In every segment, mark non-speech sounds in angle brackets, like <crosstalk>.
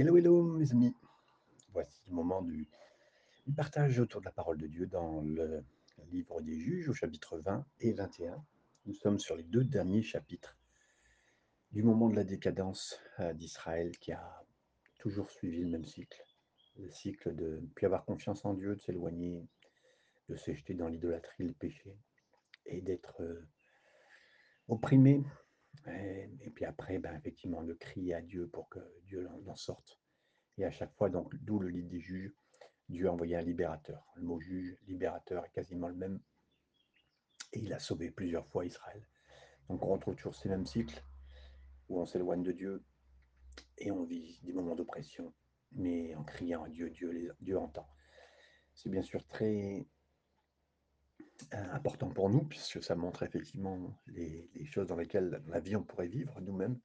Hello, hello, mes amis. Voici le moment du, partage autour de la parole de Dieu dans le livre des Juges au chapitre 20 et 21. Nous sommes sur les deux derniers chapitres du moment de la décadence euh, d'Israël qui a toujours suivi le même cycle. Le cycle de ne plus avoir confiance en Dieu, de s'éloigner, de se jeter dans l'idolâtrie, le péché et d'être euh, opprimé. Et, puis après, ben, effectivement, de crier à Dieu pour que Dieu en, en sorte. Et à chaque fois, donc, d'où le livre des juges, Dieu a envoyé un libérateur. Le mot juge, libérateur est quasiment le même. Et il a sauvé plusieurs fois Israël. Donc on retrouve toujours ces mêmes cycles où on s'éloigne de Dieu et on vit des moments d'oppression, mais en criant à Dieu, Dieu, les, Dieu entend. C'est bien sûr très important pour nous, puisque ça montre effectivement les, choses dans lesquelles la vie on pourrait vivre nous-mêmes,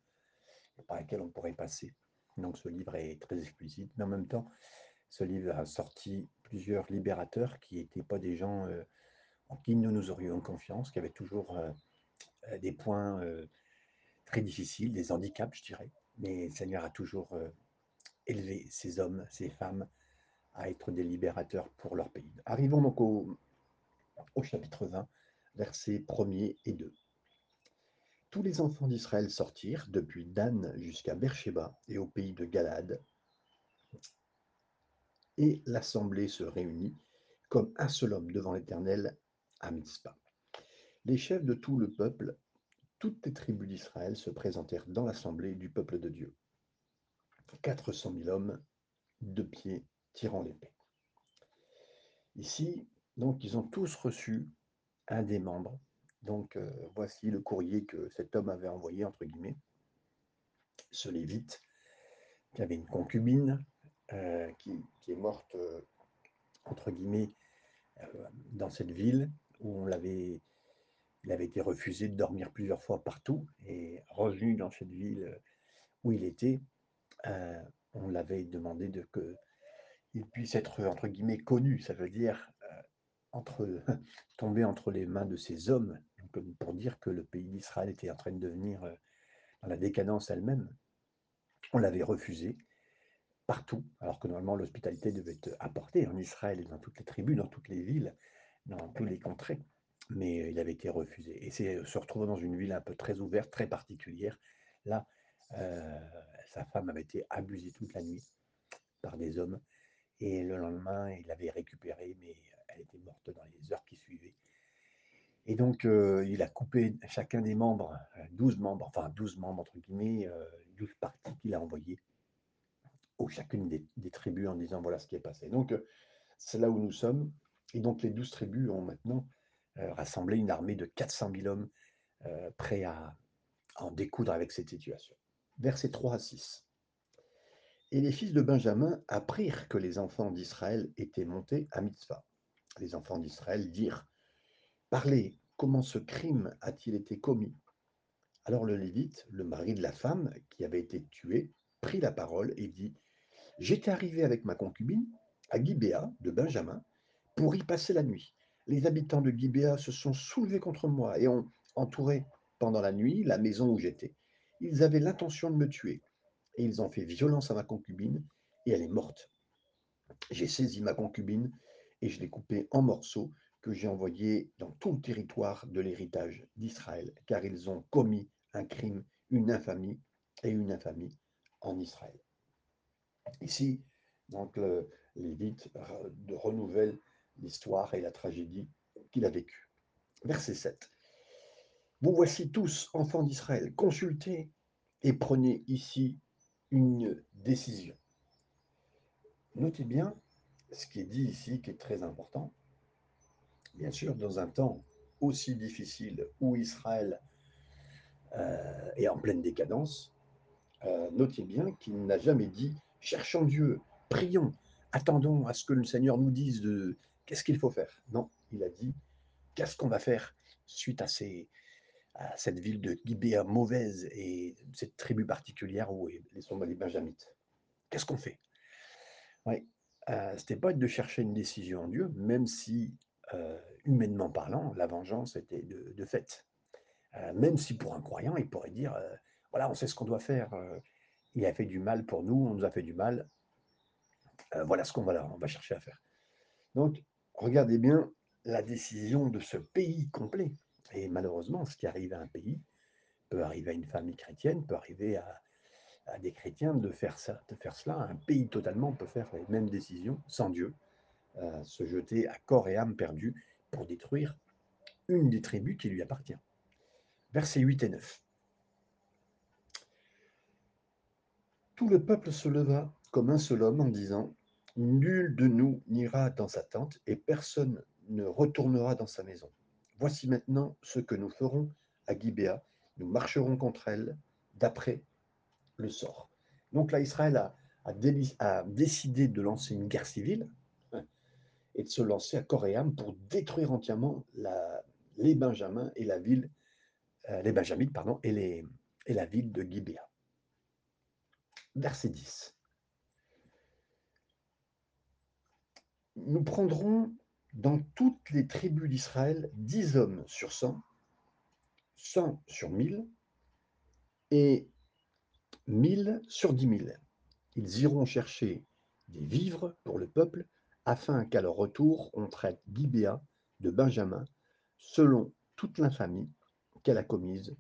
par lesquelles on pourrait passer. Donc ce livre est très explicite, mais en même temps, ce livre a sorti plusieurs libérateurs qui n'étaient pas des gens euh, en qui nous nous aurions confiance, qui avaient toujours euh, des points euh, très difficiles, des handicaps, je dirais. Mais le Seigneur a toujours euh, élevé ces hommes, ces femmes à être des libérateurs pour leur pays. Arrivons donc au, au chapitre 20, versets 1er et 2. Tous les enfants d'Israël sortirent depuis Dan jusqu'à Beersheba et au pays de Galad, et l'assemblée se réunit comme un seul homme devant l'Éternel à Mitzpah. Les chefs de tout le peuple, toutes les tribus d'Israël se présentèrent dans l'assemblée du peuple de Dieu. 400 000 hommes, de pied, tirant l'épée. Ici, donc, ils ont tous reçu un des membres. Donc, euh, voici le courrier que cet homme avait envoyé, entre guillemets, ce lévite, qui avait une concubine, euh, qui, est morte, euh, entre guillemets, dans cette ville où on l'avait, il avait été refusé de dormir plusieurs fois partout et revenu dans cette ville où il était, on l'avait demandé de que il puisse être entre guillemets connu, ça veut dire entre <laughs> tomber entre les mains de ces hommes, pour dire que le pays d'Israël était en train de devenir euh, dans la décadence elle-même. On l'avait refusé partout, alors que normalement l'hospitalité devait être apportée en Israël et dans toutes les tribus, dans toutes les villes, dans tous les contrées. Mais il avait été refusé. Et c'est se retrouver dans une ville un peu très ouverte, très particulière. Là, euh, sa femme avait été abusée toute la nuit par des hommes. Et le lendemain, il l'avait récupérée, mais elle était morte dans les heures qui suivaient. Et donc, euh, il a coupé chacun des membres, 12 membres, enfin 12 membres entre guillemets, euh, 12 parties qu'il a envoyées aux chacune des, tribus en disant voilà ce qui est passé. Donc, euh, c'est là où nous sommes. Et donc, les 12 tribus ont maintenant euh, rassemblé une armée de 400 000 hommes euh, prêts à, à en découdre avec cette situation. Versets 3 à 6. Et les fils de Benjamin apprirent que les enfants d'Israël étaient montés à Mitzvah. Les enfants d'Israël dirent Parlez, comment ce crime a-t-il été commis? Alors le Lévite, le mari de la femme qui avait été tuée, prit la parole et dit J'étais arrivé avec ma concubine à Gibéa de Benjamin pour y passer la nuit. Les habitants de Gibéa se sont soulevés contre moi et ont entouré pendant la nuit la maison où j'étais. Ils avaient l'intention de me tuer et ils ont fait violence à ma concubine et elle est morte. J'ai saisi ma concubine et je l'ai coupée en morceaux que j'ai envoyés dans tout le territoire de l'héritage d'Israël, car ils ont commis un crime, une infamie et une infamie en Israël. Ici, donc, le Lévite renouvelle l'histoire et la tragédie qu'il a vécue. Verset 7. Vous voici tous, enfants d'Israël, consultez et prenez ici une décision. Notez bien ce qui est dit ici, qui est très important. Bien sûr, dans un temps aussi difficile où Israël euh, est en pleine décadence, euh, notez bien qu'il n'a jamais dit cherchons Dieu, prions, attendons à ce que le Seigneur nous dise de qu'est-ce qu'il faut faire. Non, il a dit qu'est-ce qu'on va faire suite à cette ville de Gibéa mauvaise et cette tribu particulière où sont les Benjamites? Qu'est-ce qu'on fait? Euh, c'était pas de chercher une décision en Dieu, même si, euh, humainement parlant, la vengeance était de, fait. Euh, même si pour un croyant, il pourrait dire, voilà, on sait ce qu'on doit faire, il a fait du mal pour nous, on nous a fait du mal. Voilà ce qu'on va, on va chercher à faire. Donc, regardez bien la décision de ce pays complet. Et malheureusement, ce qui arrive à un pays peut arriver à une famille chrétienne, peut arriver à, des chrétiens de faire, ça, de faire cela. Un pays totalement peut faire les mêmes décisions sans Dieu, euh, se jeter à corps et âme perdus pour détruire une des tribus qui lui appartient. Versets 8 et 9. Tout le peuple se leva comme un seul homme en disant Nul de nous n'ira dans sa tente et personne ne retournera dans sa maison. Voici maintenant ce que nous ferons à Gibéa. Nous marcherons contre elle d'après le sort. Donc là, Israël a, décidé de lancer une guerre civile hein, et de se lancer à âme pour détruire entièrement les Benjamins et la ville, euh, les Benjamites, pardon, et, la ville de Gibéa. Verset 10. Nous prendrons dans toutes les tribus d'Israël dix hommes sur cent, cent sur mille, et mille sur dix mille. Ils iront chercher des vivres pour le peuple, afin qu'à leur retour, on traite Gibéa de Benjamin, selon toute l'infamie qu'elle a commise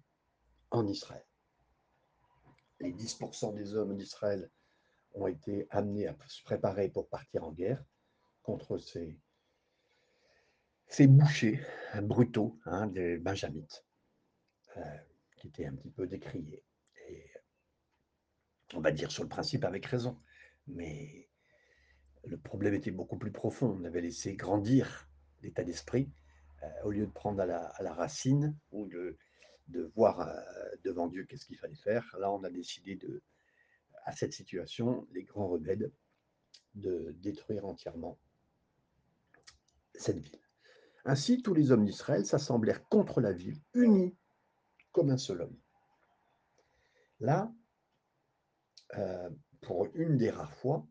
en Israël. Les 10% des hommes d'Israël ont été amenés à se préparer pour partir en guerre contre ces, bouchers brutaux hein, des Benjamites, euh, qui étaient un petit peu décriés. On va dire sur le principe avec raison. Mais le problème était beaucoup plus profond. On avait laissé grandir l'état d'esprit euh, au lieu de prendre à la, racine ou de, de voir euh, devant Dieu qu'est-ce qu'il fallait faire. Là, on a décidé de, à cette situation, les grands rebelles, de détruire entièrement cette ville. Ainsi, tous les hommes d'Israël s'assemblèrent contre la ville, unis comme un seul homme. Là, euh, pour une des rares fois,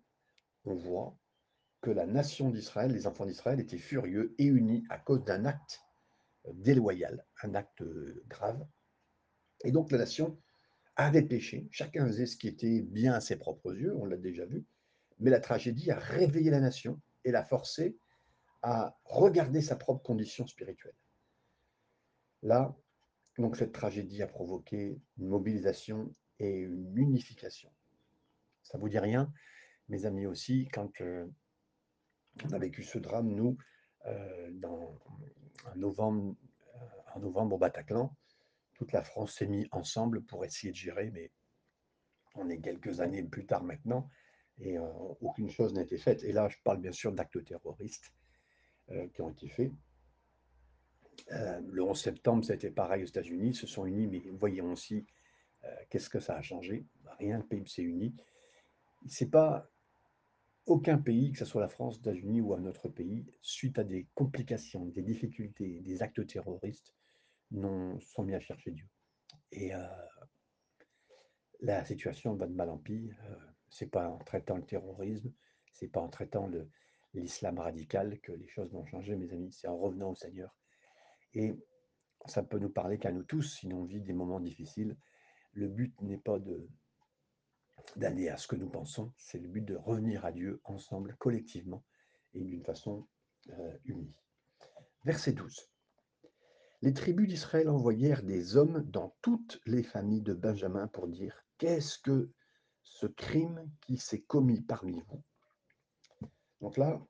on voit que la nation d'Israël, les enfants d'Israël étaient furieux et unis à cause d'un acte déloyal, un acte euh, grave. Et donc la nation avait péché, chacun faisait ce qui était bien à ses propres yeux, on l'a déjà vu, mais la tragédie a réveillé la nation et l'a forcé à regarder sa propre condition spirituelle. Là, donc cette tragédie a provoqué une mobilisation et une unification. Ça vous dit rien, mes amis aussi, quand euh, on a vécu ce drame, nous, euh, en, novembre, euh, en novembre au Bataclan, toute la France s'est mise ensemble pour essayer de gérer, mais on est quelques années plus tard maintenant, et aucune chose n'a été faite. Et là, je parle bien sûr d'actes terroristes qui ont été faits. Le 11 septembre, été pareil aux États-Unis, se sont unis, mais voyons aussi qu'est-ce que ça a changé. Rien, le pays s'est uni. C'est pas aucun pays, que ce soit la France, les États-Unis ou un autre pays, suite à des complications, des difficultés, des actes terroristes, non, sont mis à chercher Dieu. Et la situation va de mal en pis. c'est pas en traitant le terrorisme, c'est pas en traitant l'islam radical que les choses vont changer, mes amis. C'est en revenant au Seigneur. Et ça peut nous parler qu'à nous tous, si on vit des moments difficiles. Le but n'est pas de d'aller à ce que nous pensons, c'est le but de revenir à Dieu ensemble, collectivement, et d'une façon euh, unie. Verset 12. Les tribus d'Israël envoyèrent des hommes dans toutes les familles de Benjamin pour dire, qu'est-ce que ce crime qui s'est commis parmi vous? Donc là,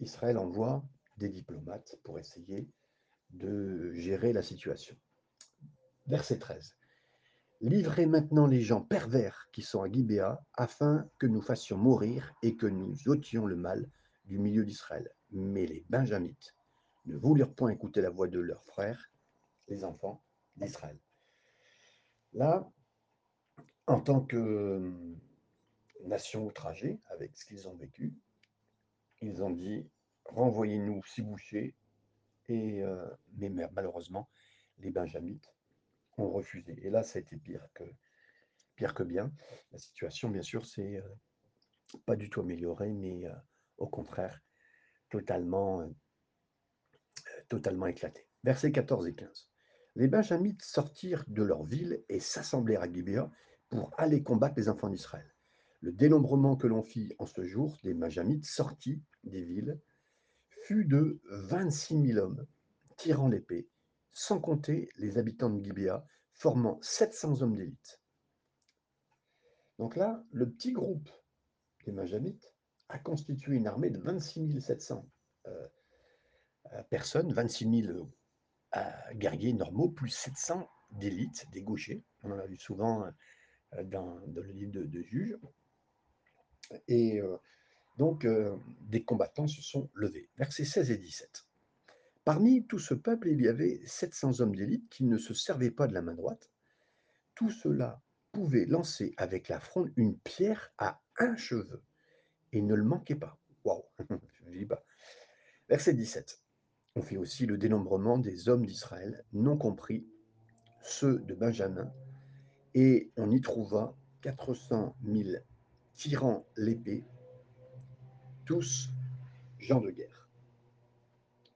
Israël envoie des diplomates pour essayer de gérer la situation. Verset 13. Livrez maintenant les gens pervers qui sont à Gibéa, afin que nous fassions mourir et que nous ôtions le mal du milieu d'Israël. Mais les Benjamites ne voulurent point écouter la voix de leurs frères, les enfants d'Israël. Là, en tant que nation outragée, avec ce qu'ils ont vécu, ils ont dit renvoyez-nous six bouchers. Et, euh, mais malheureusement, les Benjamites ont refusé. Et là, ça a été pire que, pire que bien. La situation, bien sûr, c'est euh, pas du tout améliorée, mais euh, au contraire, totalement, totalement éclatée. Versets 14 et 15. Les Benjamites sortirent de leur ville et s'assemblèrent à Gibéa, pour aller combattre les enfants d'Israël. Le dénombrement que l'on fit en ce jour des Benjamites sortis des villes fut de 26 000 hommes tirant l'épée, sans compter les habitants de Gibéa, formant 700 hommes d'élite. Donc là, le petit groupe des Benjamites a constitué une armée de 26 700 euh, euh, personnes, 26 000 euh, guerriers normaux, plus 700 d'élite, des gauchers. On en a vu souvent dans, le livre de, de Juges. Et donc, des combattants se sont levés. Versets 16 et 17. Parmi tout ce peuple, il y avait 700 hommes d'élite qui ne se servaient pas de la main droite. Tout cela pouvait lancer avec la fronde une pierre à un cheveu et ne le manquait pas. Waouh, <laughs> je dis pas. Verset 17. On fait aussi le dénombrement des hommes d'Israël, non compris ceux de Benjamin, et on y trouva 400 000 tirant l'épée, tous gens de guerre.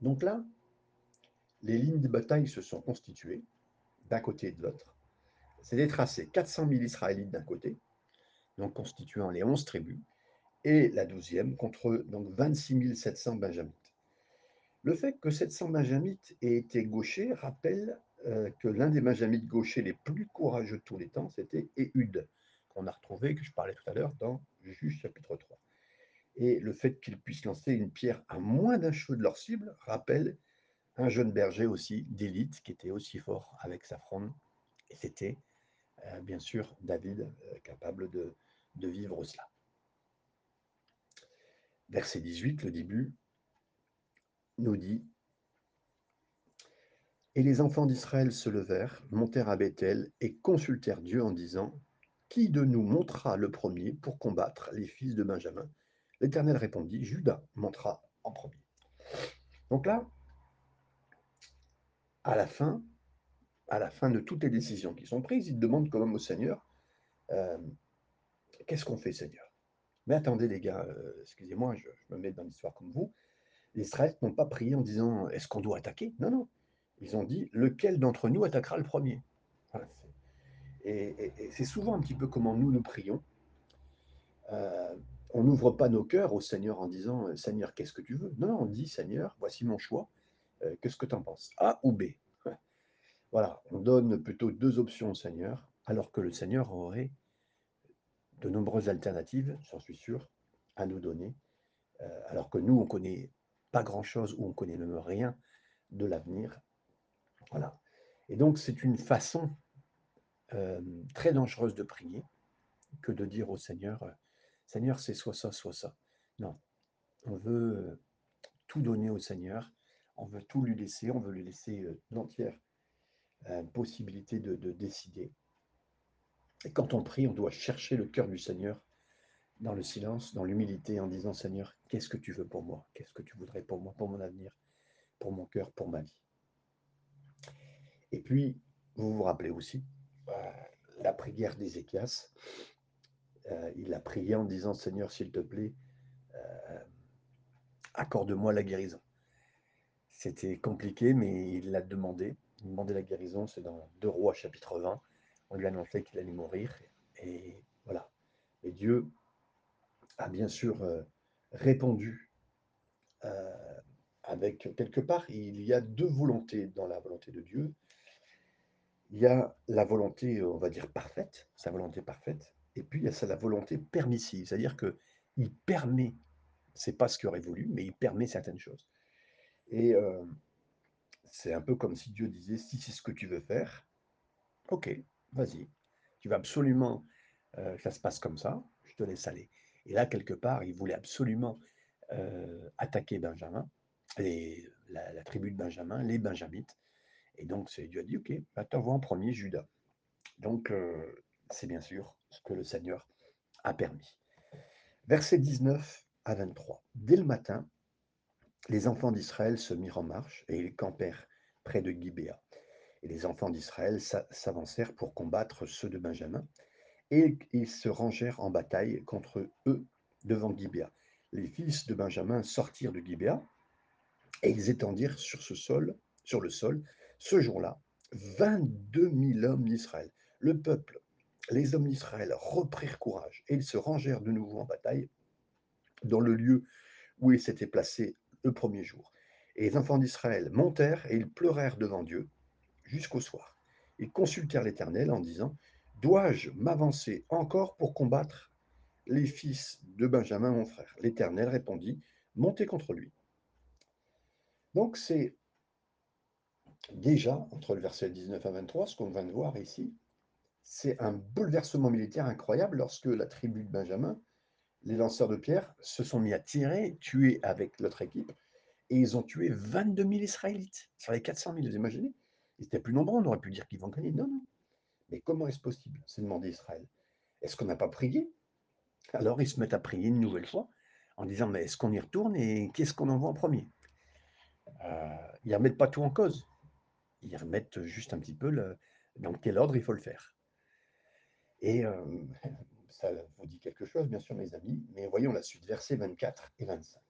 Donc là, les lignes de bataille se sont constituées d'un côté et de l'autre. C'est tracé 400 000 Israélites d'un côté, donc constituant les 11 tribus, et la douzième contre donc 26 700 Benjamites. Le fait que 700 Benjamites aient été gauchers rappelle euh, que l'un des Benjamites gauchers les plus courageux de tous les temps, c'était Ehud, qu'on a retrouvé, que je parlais tout à l'heure, dans Juge chapitre 3. Et le fait qu'ils puissent lancer une pierre à moins d'un cheveu de leur cible rappelle un jeune berger aussi d'élite qui était aussi fort avec sa fronde. Et c'était euh, bien sûr David euh, capable de, de vivre cela. Verset 18, le début, nous dit Et les enfants d'Israël se levèrent, montèrent à Bethel et consultèrent Dieu en disant Qui de nous montera le premier pour combattre les fils de Benjamin? L'Éternel répondit Judas montera en premier. Donc là, à la fin, à la fin de toutes les décisions qui sont prises, il demande quand même au Seigneur euh, Qu'est-ce qu'on fait, Seigneur? Mais attendez, les gars, euh, excusez-moi, je, me mets dans l'histoire comme vous. Les Israélites n'ont pas prié en disant Est-ce qu'on doit attaquer? Non, non. Ils ont dit Lequel d'entre nous attaquera le premier? Et, c'est souvent un petit peu comment nous nous prions. Euh, on n'ouvre pas nos cœurs au Seigneur en disant Seigneur, qu'est-ce que tu veux? Non, non, on dit Seigneur, voici mon choix. Euh, qu'est-ce que tu en penses? A ou B? Voilà, on donne plutôt deux options au Seigneur, alors que le Seigneur aurait de nombreuses alternatives, j'en suis sûr, à nous donner, euh, alors que nous, on connaît pas grand-chose ou on connaît même rien de l'avenir. Voilà. Et donc, c'est une façon euh, très dangereuse de prier que de dire au Seigneur, Seigneur, c'est soit ça, soit ça. Non, on veut tout donner au Seigneur on veut tout lui laisser, on veut lui laisser euh, l'entière euh, possibilité de, décider. Et quand on prie, on doit chercher le cœur du Seigneur dans le silence, dans l'humilité, en disant Seigneur, qu'est-ce que tu veux pour moi? Qu'est-ce que tu voudrais pour moi, pour mon avenir, pour mon cœur, pour ma vie? Et puis, vous vous rappelez aussi euh, la prière d'Ézéchias. il a prié en disant Seigneur, s'il te plaît, accorde-moi la guérison. C'était compliqué, mais il l'a demandé. Il demandait la guérison, c'est dans 2 Rois chapitre 20. On lui annonçait qu'il allait mourir. Et voilà. Et Dieu a bien sûr euh, répondu euh, avec quelque part, il y a deux volontés dans la volonté de Dieu. Il y a la volonté, on va dire, parfaite, sa volonté parfaite, et puis il y a la volonté permissive, c'est-à-dire qu'il permet, c'est pas ce qu'il aurait voulu, mais il permet certaines choses. Et c'est un peu comme si Dieu disait, si c'est ce que tu veux faire, ok, vas-y, tu vas absolument que ça se passe comme ça, je te laisse aller. Et là, quelque part, il voulait absolument attaquer Benjamin, la, tribu de Benjamin, les Benjamites. Et donc, Dieu a dit, ok, bah, t'envoies en premier Judas. Donc, c'est bien sûr ce que le Seigneur a permis. Verset 19 à 23. Dès le matin, les enfants d'Israël se mirent en marche et ils campèrent près de Gibéa. Et les enfants d'Israël s'avancèrent pour combattre ceux de Benjamin, et ils se rangèrent en bataille contre eux devant Gibéa. Les fils de Benjamin sortirent de Gibéa, et ils étendirent sur ce sol, sur le sol, ce jour-là, 22 000 hommes d'Israël. Le peuple les hommes d'Israël reprirent courage et ils se rangèrent de nouveau en bataille dans le lieu où ils s'étaient placés le premier jour. Et les enfants d'Israël montèrent et ils pleurèrent devant Dieu jusqu'au soir. Ils consultèrent l'Éternel en disant, Dois-je m'avancer encore pour combattre les fils de Benjamin, mon frère? L'Éternel répondit, Montez contre lui. Donc c'est déjà, entre le verset 19 à 23, ce qu'on vient de voir ici, c'est un bouleversement militaire incroyable lorsque la tribu de Benjamin, les lanceurs de pierre, se sont mis à tirer, tuer avec l'autre équipe, et ils ont tué 22 000 Israélites sur les 400 000, vous imaginez? Ils étaient plus nombreux, on aurait pu dire qu'ils vont gagner. Non, non. Mais comment est-ce possible? C'est demandé Israël. Est-ce qu'on n'a pas prié? Alors ils se mettent à prier une nouvelle fois en disant mais est-ce qu'on y retourne et qu'est-ce qu'on envoie en premier? Euh, Ils ne remettent pas tout en cause. Ils remettent juste un petit peu dans quel ordre il faut le faire. Et euh, ça vous dit quelque chose, bien sûr, mes amis, mais voyons la suite, versets 24 et 25.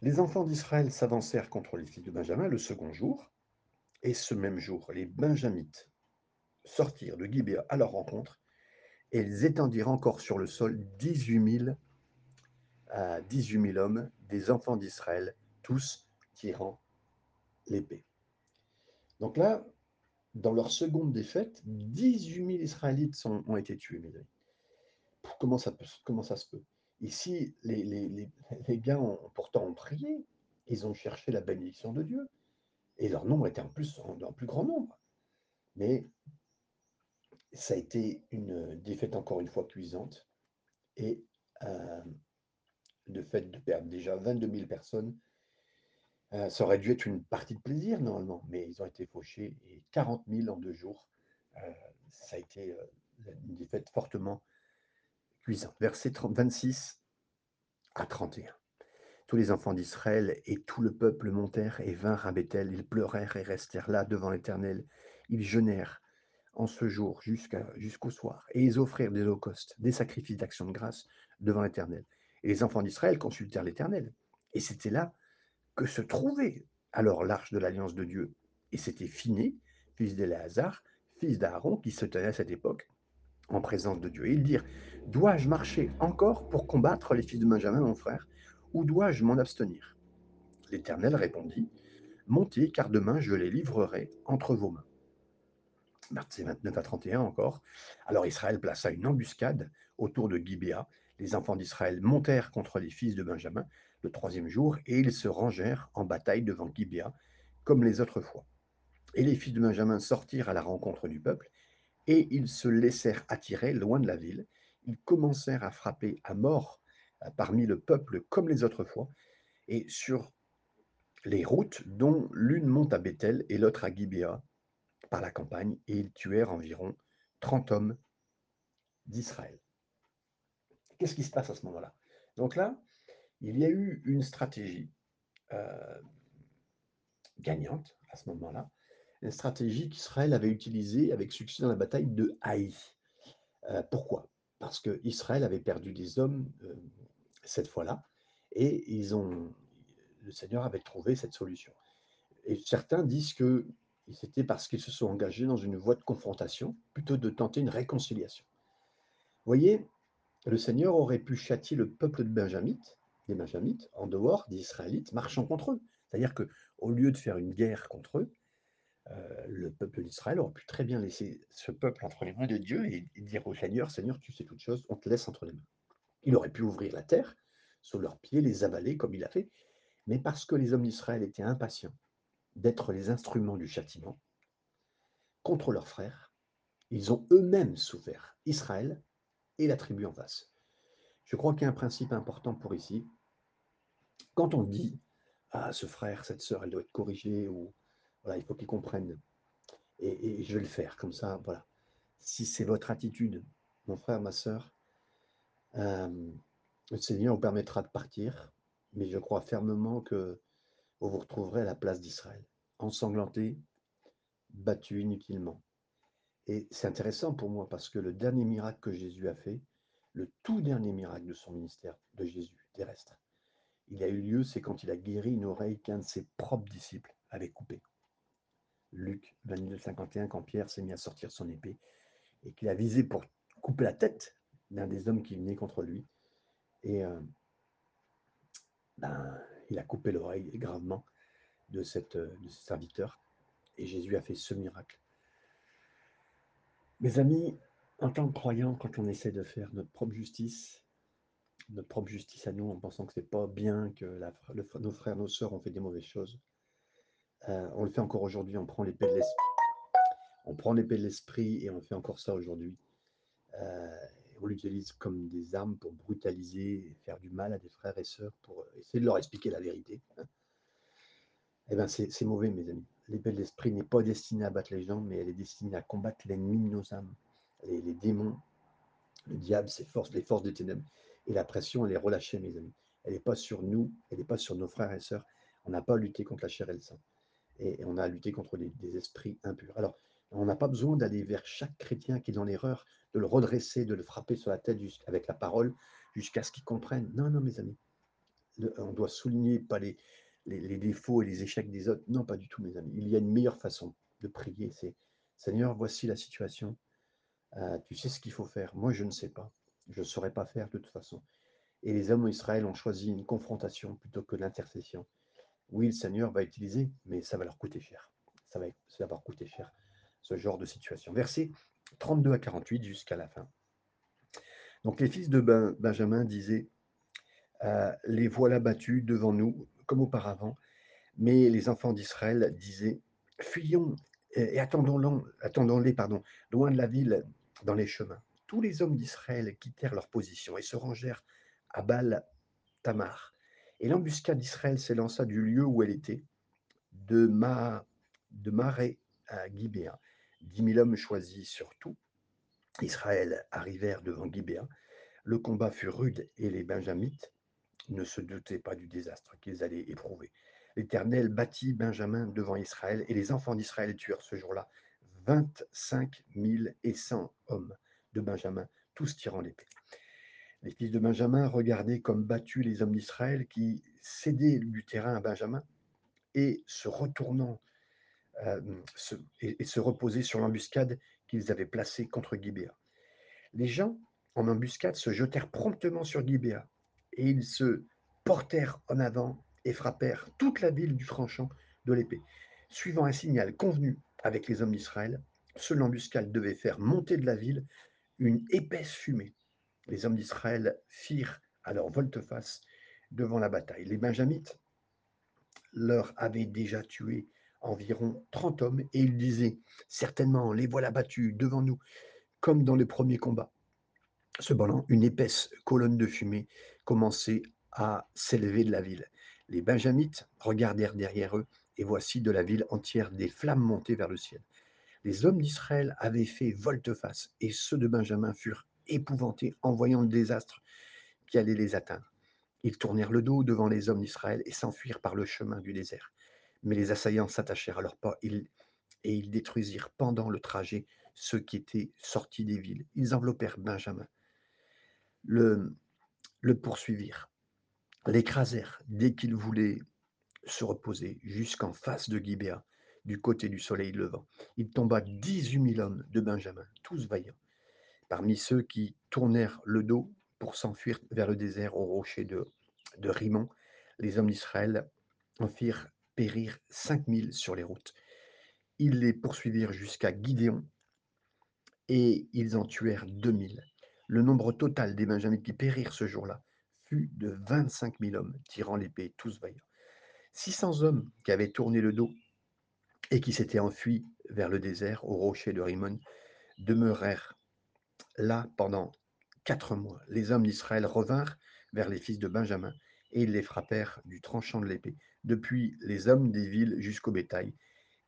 Les enfants d'Israël s'avancèrent contre les fils de Benjamin le second jour, et ce même jour, les Benjamites sortirent de Gibéa à leur rencontre, et ils étendirent encore sur le sol 18 000, à 18 000 hommes, des enfants d'Israël, tous tirant l'épée. Donc là, dans leur seconde défaite, 18 000 Israélites ont été tués. Comment ça, comment ça se peut? Ici, les, les, gars ont, pourtant prié, ils ont cherché la bénédiction de Dieu, et leur nombre était en plus en, plus grand nombre. Mais ça a été une défaite encore une fois cuisante, et euh, le fait de perdre déjà 22 000 personnes, euh, ça aurait dû être une partie de plaisir normalement, mais ils ont été fauchés et 40 000 en deux jours. Euh, ça a été euh, une défaite fortement cuisante. Verset 26 à 31. Tous les enfants d'Israël et tout le peuple montèrent et vinrent à Bethel. Ils pleurèrent et restèrent là devant l'Éternel. Ils jeûnèrent en ce jour jusqu'au soir. Et ils offrirent des holocaustes, des sacrifices d'action de grâce devant l'Éternel. Et les enfants d'Israël consultèrent l'Éternel. Et c'était là que se trouvait alors l'arche de l'alliance de Dieu. Et c'était Phiné, fils d'Éléazar, fils d'Aaron, qui se tenait à cette époque en présence de Dieu. Et ils dirent, dois-je marcher encore pour combattre les fils de Benjamin, mon frère, ou dois-je m'en abstenir? L'Éternel répondit, montez, car demain je les livrerai entre vos mains. Verset 29 à 31 encore. Alors Israël plaça une embuscade autour de Gibéa. Les enfants d'Israël montèrent contre les fils de Benjamin, le troisième jour, et ils se rangèrent en bataille devant Gibéa, comme les autres fois. Et les fils de Benjamin sortirent à la rencontre du peuple, et ils se laissèrent attirer loin de la ville. Ils commencèrent à frapper à mort euh, parmi le peuple comme les autres fois, et sur les routes dont l'une monte à Bethel et l'autre à Gibéa par la campagne, et ils tuèrent environ 30 hommes d'Israël. Qu'est-ce qui se passe à ce moment-là? Donc là, il y a eu une stratégie euh, gagnante à ce moment-là, une stratégie qu'Israël avait utilisée avec succès dans la bataille de Haï. Euh, pourquoi? Parce qu'Israël avait perdu des hommes euh, cette fois-là, et ils le Seigneur avait trouvé cette solution. Et certains disent que c'était parce qu'ils se sont engagés dans une voie de confrontation, plutôt de tenter une réconciliation. Vous voyez, le Seigneur aurait pu châtier le peuple de Benjamites des Benjamites en dehors des Israélites marchant contre eux. C'est-à-dire que au lieu de faire une guerre contre eux, euh, le peuple d'Israël aurait pu très bien laisser ce peuple entre les mains de Dieu et, dire au Seigneur, Seigneur, tu sais toutes choses, on te laisse entre les mains. Il aurait pu ouvrir la terre sous leurs pieds, les avaler comme il a fait, mais parce que les hommes d'Israël étaient impatients d'être les instruments du châtiment contre leurs frères, ils ont eux-mêmes souffert, Israël et la tribu en face. Je crois qu'il y a un principe important pour ici. Quand on dit à ce frère, cette sœur, elle doit être corrigée, ou voilà, il faut qu'il comprenne. Et, je vais le faire comme ça, voilà. Si c'est votre attitude, mon frère, ma sœur, euh, le Seigneur vous permettra de partir, mais je crois fermement que vous vous retrouverez à la place d'Israël, ensanglanté, battu inutilement. Et c'est intéressant pour moi parce que le dernier miracle que Jésus a fait, le tout dernier miracle de son ministère de Jésus terrestre. Il a eu lieu, c'est quand il a guéri une oreille qu'un de ses propres disciples avait coupée. Luc 22, 51, quand Pierre s'est mis à sortir son épée et qu'il a visé pour couper la tête d'un des hommes qui venait contre lui. Et euh, ben, il a coupé l'oreille gravement de, cette, de ce serviteur. Et Jésus a fait ce miracle. Mes amis, en tant que croyants, quand on essaie de faire notre propre justice, notre propre justice à nous, en pensant que c'est pas bien que nos frères, nos sœurs ont fait des mauvaises choses, euh, on le fait encore aujourd'hui, on prend l'épée de l'esprit. On prend l'épée de l'esprit et on fait encore ça aujourd'hui. Euh, on l'utilise comme des armes pour brutaliser faire du mal à des frères et sœurs pour essayer de leur expliquer la vérité. Eh bien, c'est mauvais, mes amis. L'épée de l'esprit n'est pas destinée à battre les gens, mais elle est destinée à combattre l'ennemi de nos âmes, les, démons, le diable, les forces des ténèbres. Et la pression, elle est relâchée, mes amis. Elle n'est pas sur nous, elle n'est pas sur nos frères et sœurs. On n'a pas à lutter contre la chair et le sang. Et, on a à lutter contre des esprits impurs. Alors, on n'a pas besoin d'aller vers chaque chrétien qui est dans l'erreur, de le redresser, de le frapper sur la tête avec la parole, jusqu'à ce qu'il comprenne. Non, non, mes amis. on doit souligner pas les, les, défauts et les échecs des autres. Non, pas du tout, mes amis. Il y a une meilleure façon de prier. C'est Seigneur, voici la situation. Euh, tu sais ce qu'il faut faire? Moi, je ne sais pas. Je ne saurais pas faire de toute façon. Et les hommes d'Israël ont choisi une confrontation plutôt que l'intercession. Oui, le Seigneur va utiliser, mais ça va leur coûter cher. Ça va, leur coûter cher, ce genre de situation. Versets 32 à 48 jusqu'à la fin. Donc les fils de ben, Benjamin disaient, euh, les voilà battus devant nous, comme auparavant, mais les enfants d'Israël disaient, fuyons et attendons-les attendons pardon, loin de la ville, dans les chemins tous les hommes d'Israël quittèrent leur position et se rangèrent à Baal Tamar. Et l'embuscade d'Israël s'élança du lieu où elle était, de, Ma, de Maré à Gibéa. Dix mille hommes choisis sur tout. Israël arrivèrent devant Gibéa. Le combat fut rude et les Benjamites ne se doutaient pas du désastre qu'ils allaient éprouver. L'Éternel bâtit Benjamin devant Israël et les enfants d'Israël tuèrent ce jour-là vingt-cinq mille et cent hommes de Benjamin, tous tirant l'épée. Les fils de Benjamin regardaient comme battus les hommes d'Israël qui cédaient du terrain à Benjamin et se retournant euh, et, se reposaient sur l'embuscade qu'ils avaient placée contre Gibéa. Les gens en embuscade se jetèrent promptement sur Gibéa et ils se portèrent en avant et frappèrent toute la ville du tranchant de l'épée. Suivant un signal convenu avec les hommes d'Israël, ce l'embuscade devait faire monter de la ville une épaisse fumée. Les hommes d'Israël firent alors volte-face devant la bataille. Les Benjamites leur avaient déjà tué environ 30 hommes et ils disaient Certainement, les voilà battus devant nous, comme dans les premiers combats. Cependant, une épaisse colonne de fumée commençait à s'élever de la ville. Les Benjamites regardèrent derrière eux, et voici de la ville entière des flammes montées vers le ciel. Les hommes d'Israël avaient fait volte-face, et ceux de Benjamin furent épouvantés en voyant le désastre qui allait les atteindre. Ils tournèrent le dos devant les hommes d'Israël et s'enfuirent par le chemin du désert. Mais les assaillants s'attachèrent à leurs pas et ils détruisirent pendant le trajet ceux qui étaient sortis des villes. Ils enveloppèrent Benjamin, le, le poursuivirent, l'écrasèrent dès qu'il voulait se reposer jusqu'en face de Gibéa du côté du soleil levant. Il tomba 18 000 hommes de Benjamin, tous vaillants. Parmi ceux qui tournèrent le dos pour s'enfuir vers le désert au rocher de, de Rimon, les hommes d'Israël en firent périr 5 000 sur les routes. Ils les poursuivirent jusqu'à Gideon et ils en tuèrent 2 000. Le nombre total des Benjamites qui périrent ce jour-là fut de 25 000 hommes tirant l'épée, tous vaillants. 600 hommes qui avaient tourné le dos et qui s'étaient enfuis vers le désert au rocher de Rimon, demeurèrent là pendant quatre mois. Les hommes d'Israël revinrent vers les fils de Benjamin et ils les frappèrent du tranchant de l'épée, depuis les hommes des villes jusqu'au bétail.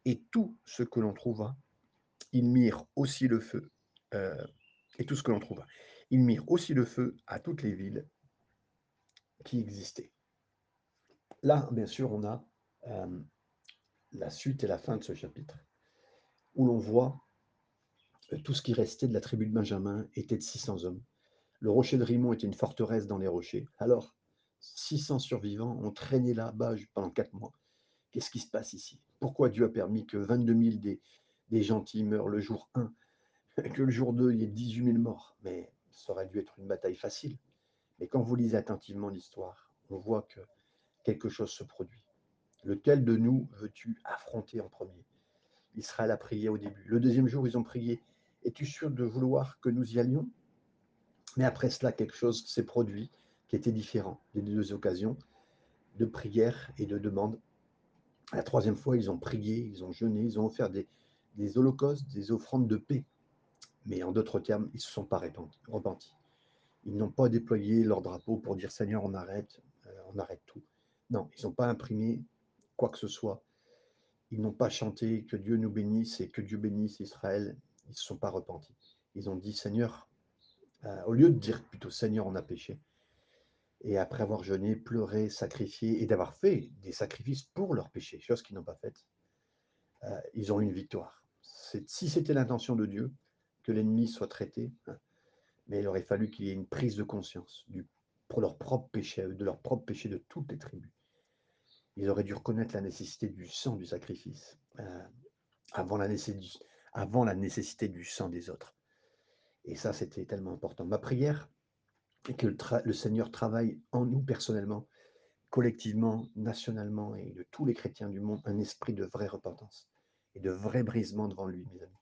Et tout ce que l'on trouva, ils mirent aussi le feu. Euh, et tout ce que l'on trouva. Ils mirent aussi le feu à toutes les villes qui existaient. Là, bien sûr, on a euh, la suite et la fin de ce chapitre, où l'on voit tout ce qui restait de la tribu de Benjamin était de 600 hommes. Le rocher de Rimon était une forteresse dans les rochers. Alors, 600 survivants ont traîné là-bas pendant quatre mois. qu'est-ce qui se passe ici? Pourquoi Dieu a permis que 22 000 des, des gentils meurent le jour 1, <laughs> que le jour 2, il y ait 18 000 morts? Mais ça aurait dû être une bataille facile. Mais quand vous lisez attentivement l'histoire, on voit que quelque chose se produit. Lequel de nous veux-tu affronter en premier? Israël a prié au début. Le deuxième jour, ils ont prié. Es-tu sûr de vouloir que nous y allions? Mais après cela, quelque chose s'est produit qui était différent des deux occasions de prière et de demande. La troisième fois, ils ont prié, ils ont jeûné, ils ont offert des, holocaustes, des offrandes de paix. Mais en d'autres termes, ils ne se sont pas repentis. Ils n'ont pas déployé leur drapeau pour dire Seigneur, on arrête, euh, on arrête tout. Non, ils n'ont pas imprimé quoi que ce soit. Ils n'ont pas chanté que Dieu nous bénisse et que Dieu bénisse Israël. Ils ne se sont pas repentis. Ils ont dit Seigneur, euh, au lieu de dire plutôt Seigneur, on a péché. Et après avoir jeûné, pleuré, sacrifié et d'avoir fait des sacrifices pour leurs péchés, chose qu'ils n'ont pas faite, euh, ils ont eu une victoire. Si c'était l'intention de Dieu que l'ennemi soit traité, hein, mais il aurait fallu qu'il y ait une prise de conscience du, pour leur propre péché, de leur propre péché de toutes les tribus ils auraient dû reconnaître la nécessité du sang du sacrifice euh, avant, la nécessité, avant la nécessité du sang des autres. Et ça, c'était tellement important. Ma prière est que le, Seigneur travaille en nous personnellement, collectivement, nationalement et de tous les chrétiens du monde un esprit de vraie repentance et de vrai brisement devant lui, mes amis.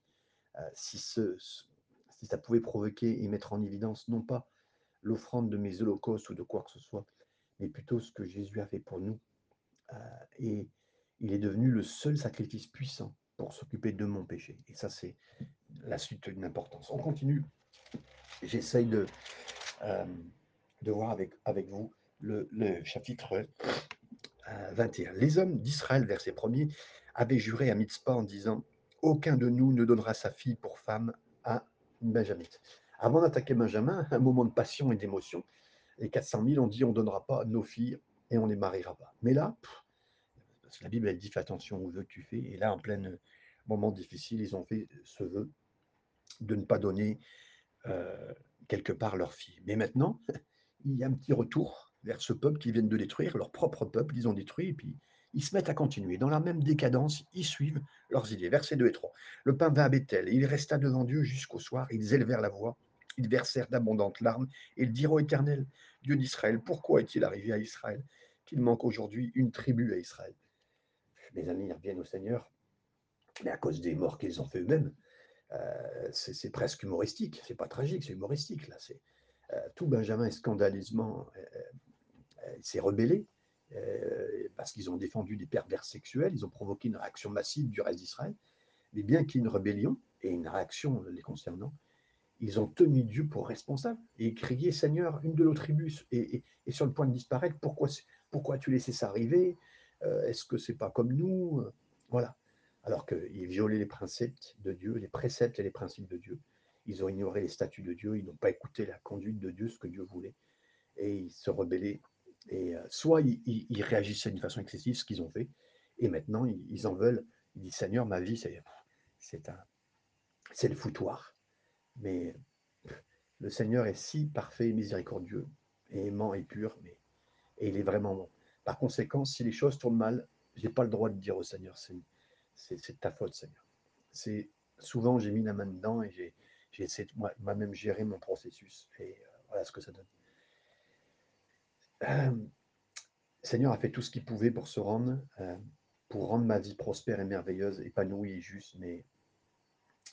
Euh, si, ça pouvait provoquer et mettre en évidence non pas l'offrande de mes holocaustes ou de quoi que ce soit, mais plutôt ce que Jésus a fait pour nous euh, et il est devenu le seul sacrifice puissant pour s'occuper de mon péché. Et ça, c'est la suite d'une importance. On continue. J'essaye de, euh, voir avec, vous le, chapitre 21. Euh, Les hommes d'Israël, verset 1er, avaient juré à Mitzpah en disant Aucun de nous ne donnera sa fille pour femme à une Benjamite. Avant d'attaquer Benjamin, un moment de passion et d'émotion, les 400 000 ont dit On ne donnera pas nos filles et on ne les mariera pas. Mais là, parce que la Bible, dit fais attention aux vœux que tu fais. Et là, en plein euh, moment difficile, ils ont fait ce vœu de ne pas donner euh, quelque part leur fille. Mais maintenant, <laughs> il y a un petit retour vers ce peuple qu'ils viennent de détruire, leur propre peuple, ils ont détruit, et puis ils se mettent à continuer. Dans la même décadence, ils suivent leurs idées. Versets 2 et 3. Le pain vint à Bethel, et il resta devant Dieu jusqu'au soir. Ils élevèrent la voix, ils versèrent d'abondantes larmes, et ils dirent au Éternel, Dieu d'Israël, pourquoi est-il arrivé à Israël qu'il manque aujourd'hui une tribu à Israël? Mes amis reviennent au Seigneur, mais à cause des morts qu'ils ont fait eux-mêmes. Euh, c'est presque humoristique, c'est pas tragique, c'est humoristique. Là, euh, tout Benjamin scandaleusement euh, s'est rebellé parce qu'ils ont défendu des pervers sexuels, ils ont provoqué une réaction massive du reste d'Israël. Mais bien qu'il y ait une rébellion et une réaction les concernant, ils ont tenu Dieu pour responsable et crié Seigneur, une de nos tribus est, sur le point de disparaître. Pourquoi, as-tu laissé ça arriver? Euh, Est-ce que c'est pas comme nous? Voilà. Alors qu'ils violaient les préceptes de Dieu, les préceptes et les principes de Dieu. Ils ont ignoré les statuts de Dieu, ils n'ont pas écouté la conduite de Dieu, ce que Dieu voulait. Et ils se rebellaient. Et euh, soit ils, réagissaient d'une façon excessive, ce qu'ils ont fait, et maintenant ils, en veulent. Ils disent Seigneur, ma vie, c'est, c'est le foutoir. Mais le Seigneur est si parfait et miséricordieux, et aimant et pur, mais, et il est vraiment bon. Par conséquent, si les choses tournent mal, je n'ai pas le droit de dire au Seigneur, c'est ta faute, Seigneur. C'est Souvent, j'ai mis la main dedans et j'ai essayé de moi-même gérer mon processus. Et euh, voilà ce que ça donne. Euh, le Seigneur a fait tout ce qu'il pouvait pour se rendre, euh, pour rendre ma vie prospère et merveilleuse, épanouie et juste, mais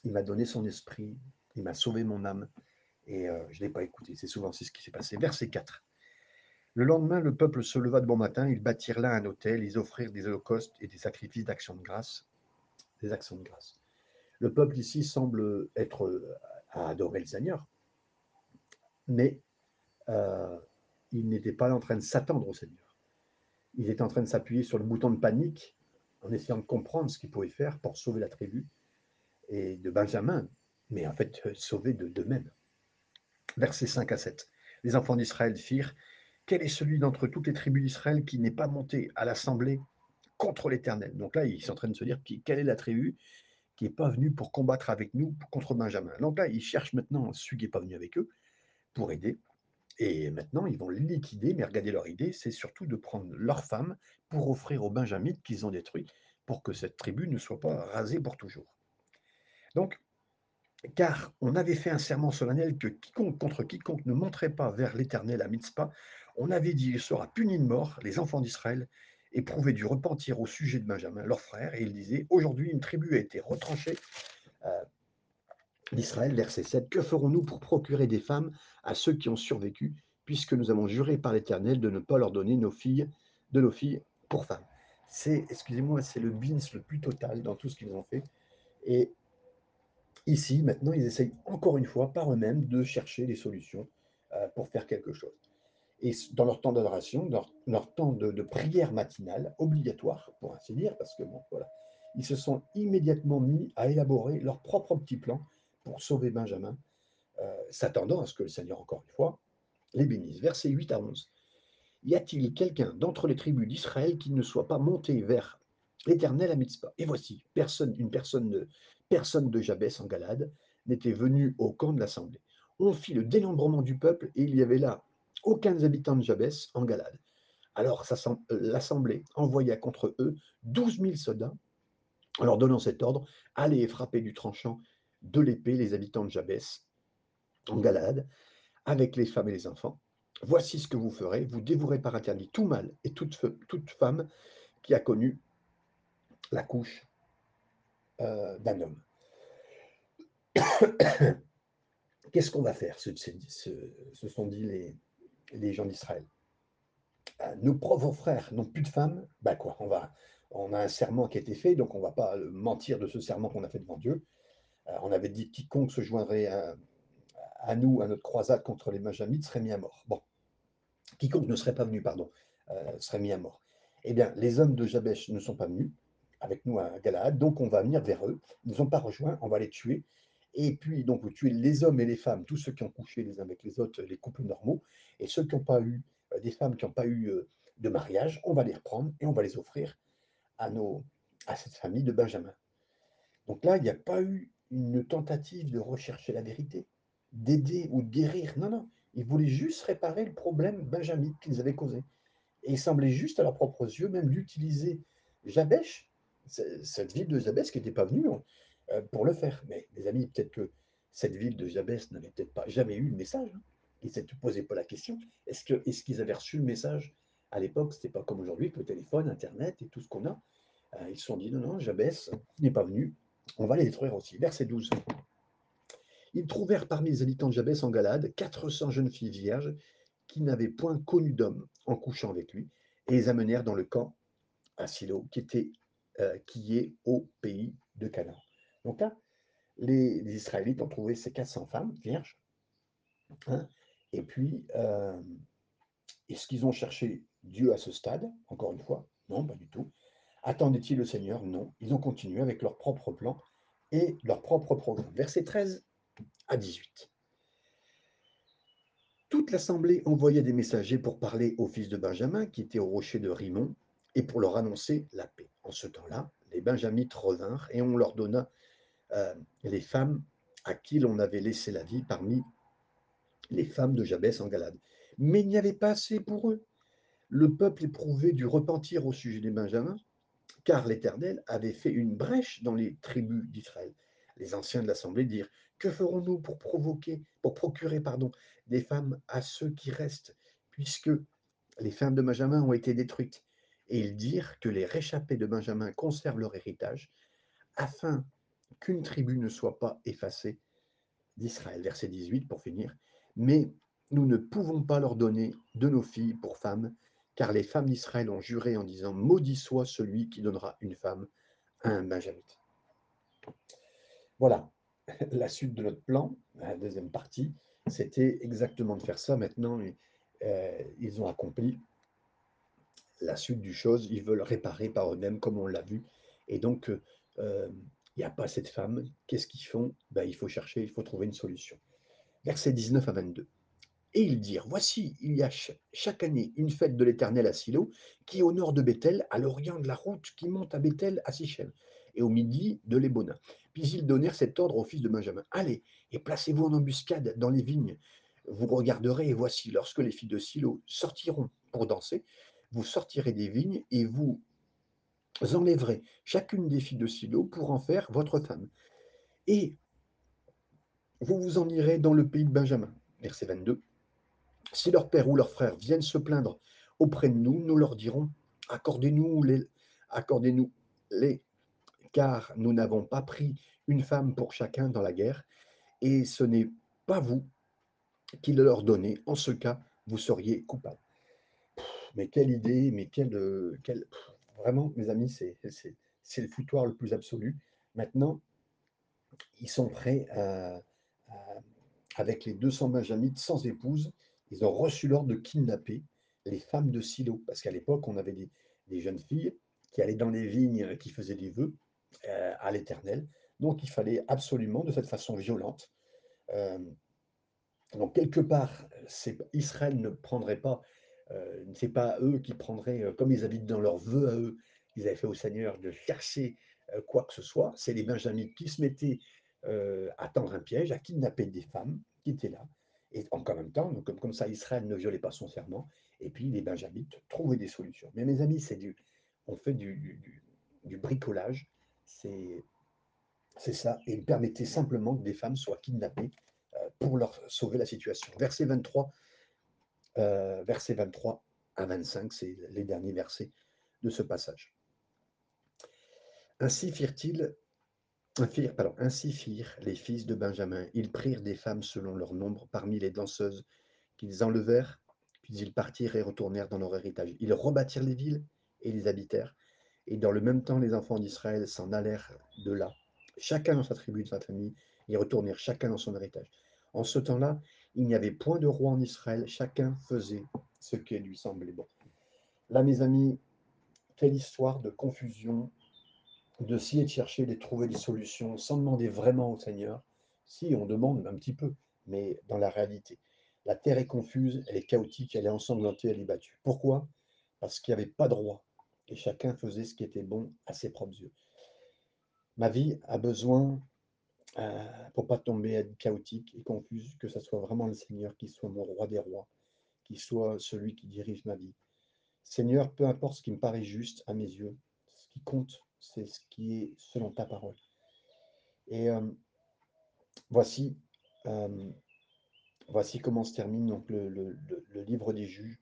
il m'a donné son esprit, il m'a sauvé mon âme et euh, je ne l'ai pas écouté. C'est souvent ce qui s'est passé. Verset 4. Le lendemain, le peuple se leva de bon matin, ils bâtirent là un hôtel, ils offrirent des holocaustes et des sacrifices d'action de grâce. Des actions de grâce. Le peuple ici semble être euh, à adorer le Seigneur, mais euh, il n'était pas en train de s'attendre au Seigneur. Il était en train de s'appuyer sur le bouton de panique en essayant de comprendre ce qu'il pouvait faire pour sauver la tribu et de Benjamin, mais en fait euh, sauvés de d'eux-mêmes. Versets 5 à 7. Les enfants d'Israël firent Quel est celui d'entre toutes les tribus d'Israël qui n'est pas monté à l'assemblée contre l'Éternel? Donc là, ils sont en train de se dire quelle est la tribu qui n'est pas venue pour combattre avec nous contre Benjamin? Donc là, ils cherchent maintenant celui qui n'est pas venu avec eux pour aider. Et maintenant, ils vont liquider, mais regardez leur idée, c'est surtout de prendre leurs femmes pour offrir aux Benjamites qu'ils ont détruits, pour que cette tribu ne soit pas rasée pour toujours. Donc, car on avait fait un serment solennel que quiconque contre quiconque ne monterait pas vers l'Éternel à Mitzpah, on avait dit il sera puni de mort, les enfants d'Israël éprouvaient du repentir au sujet de Benjamin, leur frère, et il disait aujourd'hui une tribu a été retranchée euh, d'Israël, verset 7. Que ferons-nous pour procurer des femmes à ceux qui ont survécu, puisque nous avons juré par l'Éternel de ne pas leur donner nos filles, de nos filles pour femmes? C'est, excusez-moi, c'est le bins le plus total dans tout ce qu'ils ont fait. Et ici, maintenant, ils essayent encore une fois par eux-mêmes de chercher des solutions euh, pour faire quelque chose. Et dans leur temps d'adoration, dans leur, temps de, prière matinale, obligatoire, pour ainsi dire, parce que bon, voilà, ils se sont immédiatement mis à élaborer leur propre petit plan pour sauver Benjamin, euh, s'attendant à ce que le Seigneur, encore une fois, les bénisse. Versets 8 à 11. Y a-t-il quelqu'un d'entre les tribus d'Israël qui ne soit pas monté vers l'Éternel à Mitzpah? Et voici, personne, une personne de, personne de Jabès en Galade n'était venu au camp de l'assemblée. On fit le dénombrement du peuple et il y avait là aucun habitant de Jabès en Galade. Alors l'assemblée envoya contre eux douze mille soldats en leur donnant cet ordre allez frapper du tranchant de l'épée les habitants de Jabès en Galade, avec les femmes et les enfants. Voici ce que vous ferez, vous dévorez par interdit tout mâle et toute femme qui a connu la couche euh, d'un homme. <coughs> Qu'est-ce qu'on va faire? Se, sont dit les, gens d'Israël. Euh, nos pauvres frères n'ont plus de femmes, ben quoi, on, a un serment qui a été fait, donc on ne va pas mentir de ce serment qu'on a fait devant Dieu. Euh, on avait dit quiconque se joindrait à, nous, à notre croisade contre les Benjamites, serait mis à mort. Bon, quiconque ne serait pas venu, pardon, euh, serait mis à mort. Eh bien, les hommes de Jabesh ne sont pas venus avec nous à Galaad, donc on va venir vers eux. Ils ne nous ont pas rejoints, on va les tuer. Et puis, donc, vous tuez les hommes et les femmes, tous ceux qui ont couché les uns avec les autres, les couples normaux, et ceux qui n'ont pas eu, euh, des femmes qui n'ont pas eu de mariage, on va les reprendre et on va les offrir à, nos, à cette famille de Benjamin. Donc là, il n'y a pas eu une tentative de rechercher la vérité, d'aider ou de guérir. Non, non. Ils voulaient juste réparer le problème benjamite qu'ils avaient causé. Et ils semblaient juste à leurs propres yeux même d'utiliser Jabesh, cette ville de Jabesh qui n'était pas venue euh, pour le faire. Mais les amis, peut-être que cette ville de Jabesh n'avait peut-être pas jamais eu le message. Hein. Ils ne se posaient pas la question. Est-ce qu'ils avaient reçu le message à l'époque? Ce n'était pas comme aujourd'hui avec le téléphone, Internet et tout ce qu'on a. Euh, ils se sont dit non, non, Jabès n'est pas venu on va les détruire aussi. Verset 12. Ils trouvèrent parmi les habitants de Jabès en Galade 400 jeunes filles vierges qui n'avaient point connu d'homme en couchant avec lui, et les amenèrent dans le camp à Silo, qui, était, euh, qui est au pays de Canaan. Donc là, les, Israélites ont trouvé ces 400 femmes vierges. Hein, et puis, euh, est-ce qu'ils ont cherché Dieu à ce stade Encore une fois, non, pas du tout. Attendait-il le Seigneur? Non. Ils ont continué avec leur propre plan et leur propre programme. Verset 13 à 18. Toute l'assemblée envoyait des messagers pour parler aux fils de Benjamin qui étaient au rocher de Rimon et pour leur annoncer la paix. En ce temps-là, les Benjamites revinrent et on leur donna euh, les femmes à qui l'on avait laissé la vie parmi les femmes de Jabès en Galade. Mais il n'y avait pas assez pour eux. Le peuple éprouvait du repentir au sujet des Benjamins car l'Éternel avait fait une brèche dans les tribus d'Israël. Les anciens de l'assemblée dirent Que ferons-nous pour provoquer, pour procurer, pardon, des femmes à ceux qui restent, puisque les femmes de Benjamin ont été détruites? Et ils dirent que les réchappés de Benjamin conservent leur héritage, afin qu'une tribu ne soit pas effacée d'Israël. Verset 18 pour finir. Mais nous ne pouvons pas leur donner de nos filles pour femmes, car les femmes d'Israël ont juré en disant Maudit soit celui qui donnera une femme à un Benjamite. Voilà, <laughs> la suite de notre plan, la deuxième partie, c'était exactement de faire ça. Maintenant, euh, ils ont accompli la suite du chose. Ils veulent réparer par eux-mêmes, comme on l'a vu. Et donc, euh, il n'y a pas cette femme. Qu'est-ce qu'ils font? Ben, Il faut chercher, il faut trouver une solution. Versets 19 à 22. Et ils dirent, voici, il y a chaque année une fête de l'Éternel à Silo, qui est au nord de Bethel, à l'orient de la route qui monte à Bethel, à Sichem, et au midi de Lébona. Puis ils donnèrent cet ordre au fils de Benjamin. Allez, et placez-vous en embuscade dans les vignes Vous regarderez et voici, lorsque les filles de Silo sortiront pour danser, vous sortirez des vignes et vous enlèverez chacune des filles de Silo pour en faire votre femme. Et vous vous en irez dans le pays de Benjamin. Verset 22. Si leur père ou leur frère viennent se plaindre auprès de nous, nous leur dirons, accordez-nous les, accordez-nous les, car nous n'avons pas pris une femme pour chacun dans la guerre, et ce n'est pas vous qui le leur donnez. En ce cas, vous seriez coupable. Mais quelle idée, mais quelle, euh, quelle vraiment, mes amis, c'est le foutoir le plus absolu. Maintenant, ils sont prêts avec les 200 benjamites sans épouse, ils ont reçu l'ordre de kidnapper les femmes de Silo. Parce qu'à l'époque, on avait des, des jeunes filles qui allaient dans les vignes, euh, qui faisaient des vœux euh, à l'Éternel. Donc, il fallait absolument, de cette façon violente, donc, quelque part, Israël ne prendrait pas, heu, c'est pas eux qui prendraient, heu, comme ils habitent dans leurs vœux à eux, ils avaient fait au Seigneur de chercher, heu, quoi que ce soit. C'est les benjamites qui se mettaient, heu, à tendre un piège, à kidnapper des femmes qui étaient là et en même temps, donc comme ça Israël ne violait pas son serment et puis les benjamites trouvaient des solutions. Mais mes amis, c'est du on fait du bricolage, c'est ça et il permettait simplement que des femmes soient kidnappées, pour leur sauver la situation. Verset 23, heu, versets 23 à 25, c'est les derniers versets de ce passage. Ainsi firent-ils firent ainsi firent les fils de Benjamin. Ils prirent des femmes selon leur nombre parmi les danseuses qu'ils enlevèrent, puis ils partirent et retournèrent dans leur héritage. Ils rebâtirent les villes et les habitèrent, et dans le même temps les enfants d'Israël s'en allèrent de là, chacun dans sa tribu, de sa famille, et retournèrent chacun dans son héritage. En ce temps-là, il n'y avait point de roi en Israël, chacun faisait ce qui lui semblait bon. Là, mes amis, quelle histoire de confusion, de et de chercher, de trouver des solutions sans demander vraiment au Seigneur. Si, on demande un petit peu, mais dans la réalité. La terre est confuse, elle est chaotique, elle est ensanglantée, elle est battue. Pourquoi? Parce qu'il n'y avait pas de roi. Et chacun faisait ce qui était bon à ses propres yeux. Ma vie a besoin, euh, pour pas tomber être chaotique et confuse, que ce soit vraiment le Seigneur qui soit mon roi des rois, qui soit celui qui dirige ma vie. Seigneur, peu importe ce qui me paraît juste à mes yeux, ce qui compte, c'est ce qui est selon ta parole. Et euh, voici, euh, voici comment se termine donc le, le- le- le livre des juges,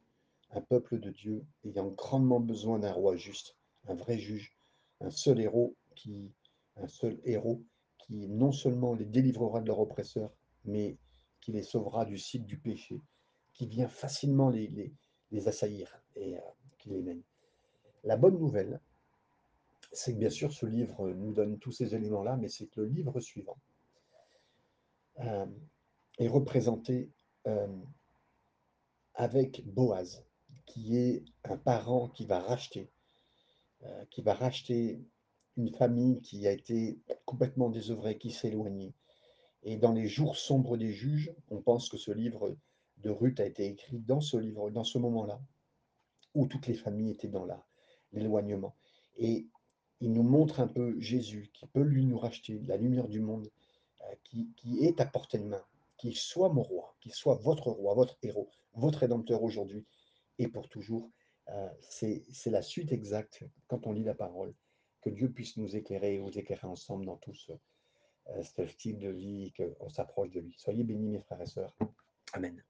un peuple de Dieu ayant grandement besoin d'un roi juste, un vrai juge, un seul héros qui, un seul héros qui non seulement les délivrera de leur oppresseur, mais qui les sauvera du site du péché, qui vient facilement les, les, les assaillir et euh, qui les mène. La bonne nouvelle, c'est que bien sûr ce livre nous donne tous ces éléments-là, mais c'est que le livre suivant euh, est représenté euh, avec Boaz, qui est un parent qui va racheter, qui va racheter une famille qui a été complètement désœuvrée, qui s'est éloignée. Et dans les jours sombres des juges, on pense que ce livre de Ruth a été écrit dans ce livre, dans ce moment-là, où toutes les familles étaient dans l'éloignement. Et il nous montre un peu Jésus qui peut lui nous racheter la lumière du monde, euh, qui, est à portée de main, qui soit mon roi, qui soit votre roi, votre héros, votre rédempteur aujourd'hui et pour toujours. Euh, c'est la suite exacte quand on lit la parole. Que Dieu puisse nous éclairer et vous éclairer ensemble dans tout ce, euh, ce style de vie, qu'on s'approche de lui. Soyez bénis mes frères et sœurs. Amen.